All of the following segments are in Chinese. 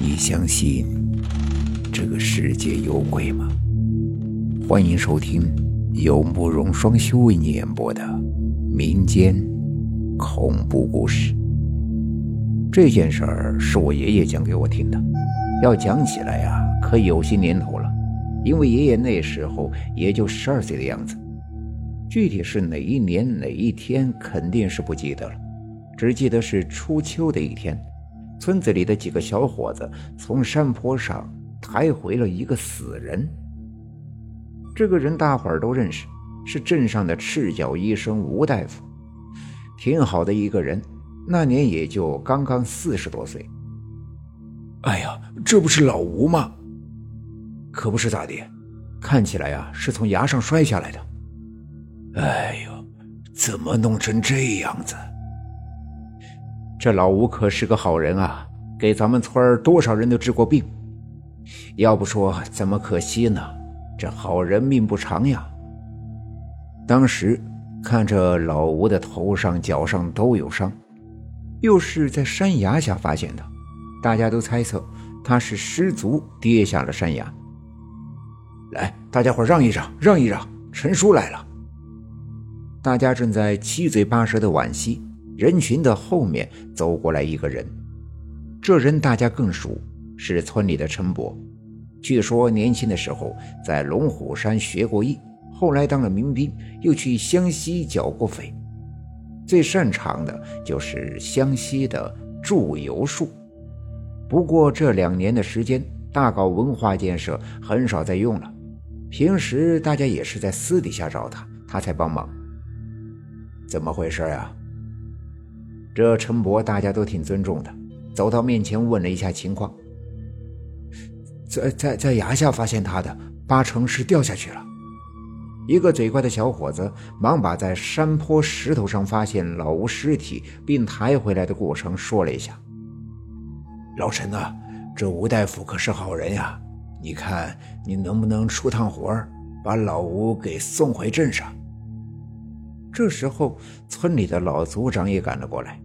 你相信这个世界有鬼吗？欢迎收听由慕容双修为你演播的民间恐怖故事。这件事儿是我爷爷讲给我听的，要讲起来呀，可有些年头了，因为爷爷那时候也就十二岁的样子。具体是哪一年哪一天，肯定是不记得了，只记得是初秋的一天。村子里的几个小伙子从山坡上抬回了一个死人。这个人大伙儿都认识，是镇上的赤脚医生吴大夫，挺好的一个人。那年也就刚刚四十多岁。哎呀，这不是老吴吗？可不是咋的，看起来呀是从崖上摔下来的。哎呦，怎么弄成这样子？这老吴可是个好人啊，给咱们村多少人都治过病。要不说怎么可惜呢？这好人命不长呀。当时看着老吴的头上、脚上都有伤，又是在山崖下发现的，大家都猜测他是失足跌下了山崖。来，大家伙让一让，让一让，陈叔来了。大家正在七嘴八舌的惋惜。人群的后面走过来一个人，这人大家更熟，是村里的陈伯。据说年轻的时候在龙虎山学过艺，后来当了民兵，又去湘西剿过匪，最擅长的就是湘西的祝由术。不过这两年的时间，大搞文化建设很少再用了，平时大家也是在私底下找他，他才帮忙。怎么回事啊？这陈伯大家都挺尊重的，走到面前问了一下情况。在在在崖下发现他的，八成是掉下去了。一个嘴快的小伙子忙把在山坡石头上发现老吴尸体并抬回来的过程说了一下。老陈呐，这吴大夫可是好人呀，你看你能不能出趟活把老吴给送回镇上？这时候，村里的老族长也赶了过来。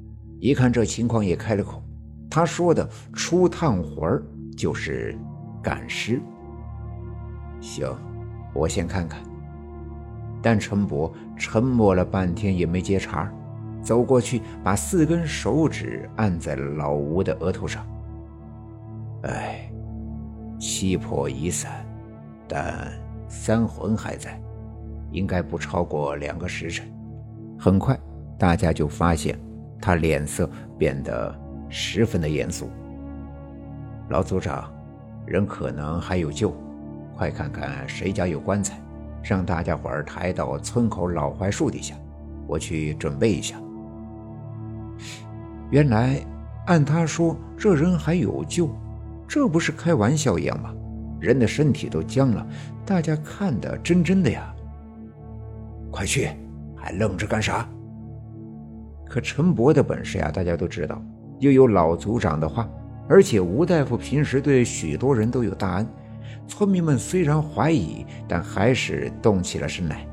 一看这情况，也开了口。他说的“出趟魂儿”就是赶尸。行，我先看看。但陈伯沉默了半天也没接茬，走过去把四根手指按在老吴的额头上。哎，气魄已散，但三魂还在，应该不超过两个时辰。很快，大家就发现。他脸色变得十分的严肃。老组长，人可能还有救，快看看谁家有棺材，让大家伙儿抬到村口老槐树底下，我去准备一下。原来按他说，这人还有救，这不是开玩笑一样吗？人的身体都僵了，大家看的真真的呀！快去，还愣着干啥？可陈伯的本事呀，大家都知道，又有老族长的话，而且吴大夫平时对许多人都有大恩，村民们虽然怀疑，但还是动起了身来。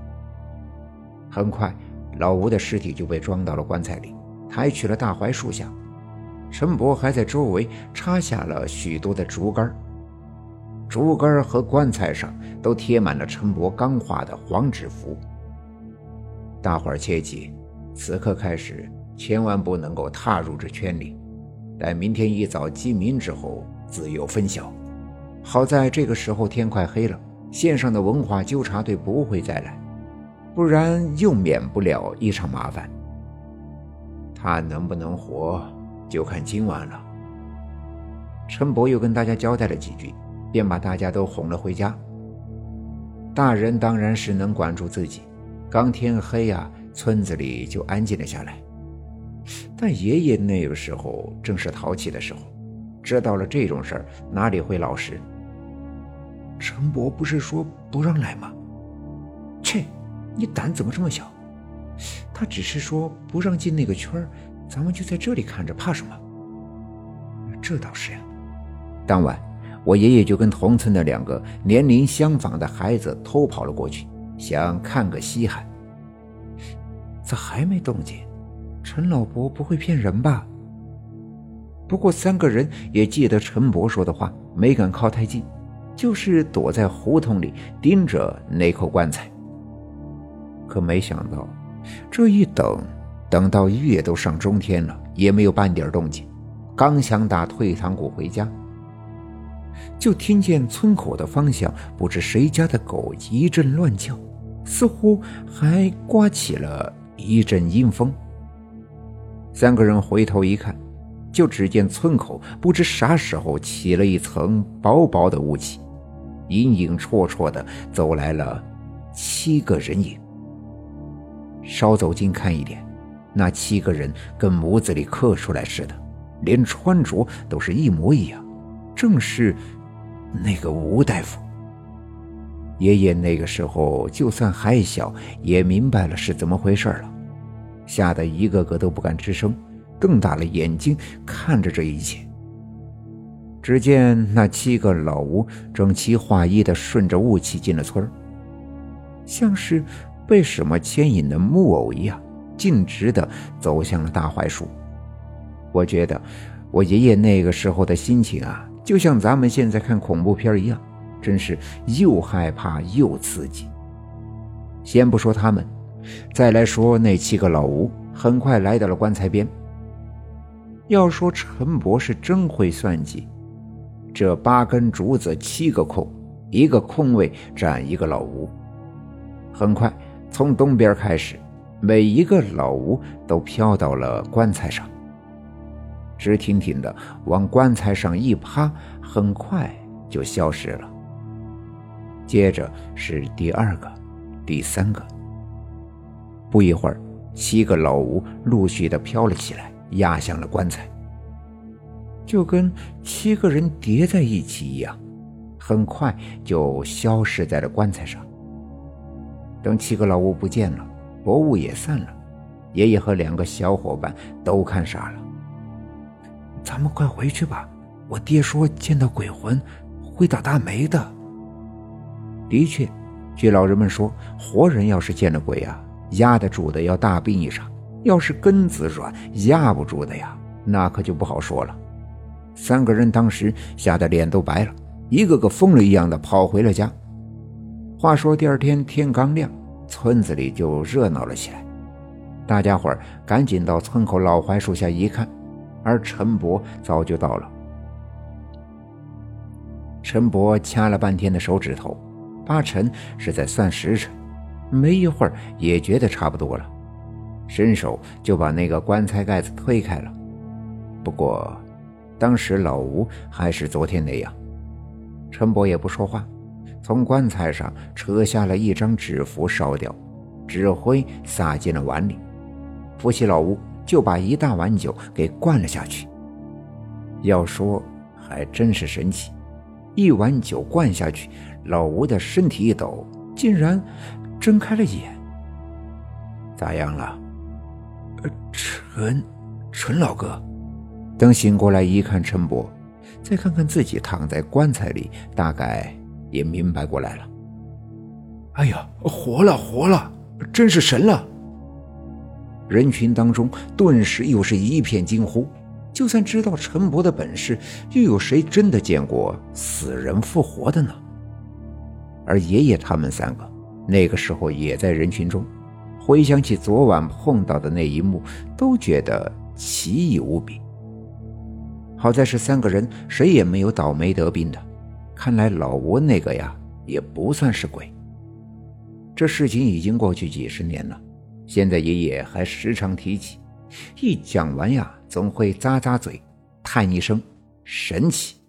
很快，老吴的尸体就被装到了棺材里，抬去了大槐树下。陈伯还在周围插下了许多的竹竿，竹竿和棺材上都贴满了陈伯刚画的黄纸符。大伙儿切记。此刻开始，千万不能够踏入这圈里。待明天一早鸡鸣之后，自有分晓。好在这个时候天快黑了，县上的文化纠察队不会再来，不然又免不了一场麻烦。他能不能活，就看今晚了。陈伯又跟大家交代了几句，便把大家都哄了回家。大人当然是能管住自己，刚天黑呀。村子里就安静了下来，但爷爷那个时候正是淘气的时候，知道了这种事儿哪里会老实？陈伯不是说不让来吗？切，你胆怎么这么小？他只是说不让进那个圈儿，咱们就在这里看着，怕什么？这倒是呀。当晚，我爷爷就跟同村的两个年龄相仿的孩子偷跑了过去，想看个稀罕。咋还没动静？陈老伯不会骗人吧？不过三个人也记得陈伯说的话，没敢靠太近，就是躲在胡同里盯着那口棺材。可没想到，这一等，等到月都上中天了，也没有半点动静。刚想打退堂鼓回家，就听见村口的方向，不知谁家的狗一阵乱叫，似乎还刮起了一阵阴风。三个人回头一看，就只见村口不知啥时候起了一层薄薄的雾气，隐隐绰绰的走来了七个人影。稍走近看一点，那七个人跟模子里刻出来似的，连穿着都是一模一样，正是那个吴大夫。爷爷那个时候就算还小，也明白了是怎么回事了，吓得一个个都不敢吱声，瞪大了眼睛看着这一切。只见那七个老吴整齐划一的顺着雾气进了村像是。被什么牵引的木偶一样，径直的走向了大槐树。我觉得，我爷爷那个时候的心情啊，就像咱们现在看恐怖片一样，真是又害怕又刺激。先不说他们，再来说那七个老吴，很快来到了棺材边。要说陈博是真会算计，这八根竹子七个空，一个空位站一个老吴，很快。从东边开始，每一个老吴都飘到了棺材上，直挺挺的往棺材上一趴，很快就消失了。接着是第二个、第三个，不一会儿，七个老吴陆续的飘了起来，压向了棺材，就跟七个人叠在一起一样，很快就消失在了棺材上。等七个老吴不见了，薄雾也散了，爷爷和两个小伙伴都看傻了。咱们快回去吧，我爹说见到鬼魂会打大霉的。的确，据老人们说，活人要是见了鬼啊，压得住的要大病一场；要是根子软压不住的呀，那可就不好说了。三个人当时吓得脸都白了，一个个疯了一样的跑回了家。话说第二天天刚亮，村子里就热闹了起来。大家伙儿赶紧到村口老槐树下一看，而陈伯早就到了。陈伯掐了半天的手指头，阿成是在算时辰。没一会儿也觉得差不多了，伸手就把那个棺材盖子推开了。不过，当时老吴还是昨天那样。陈伯也不说话。从棺材上扯下了一张纸符，烧掉，纸灰撒进了碗里，扶起老吴，就把一大碗酒给灌了下去。要说还真是神奇，一碗酒灌下去，老吴的身体一抖，竟然睁开了眼。咋样了？呃陈，陈老哥。等醒过来一看，陈伯，再看看自己躺在棺材里，大概。也明白过来了。哎呀，活了，活了，真是神了！人群当中顿时又是一片惊呼。就算知道陈伯的本事，又有谁真的见过死人复活的呢？而爷爷他们三个那个时候也在人群中，回想起昨晚碰到的那一幕，都觉得奇异无比。好在是三个人谁也没有倒霉得病的。看来老吴那个呀，也不算是鬼。这事情已经过去几十年了，现在爷爷还时常提起，一讲完呀，总会咂咂嘴，叹一声神奇。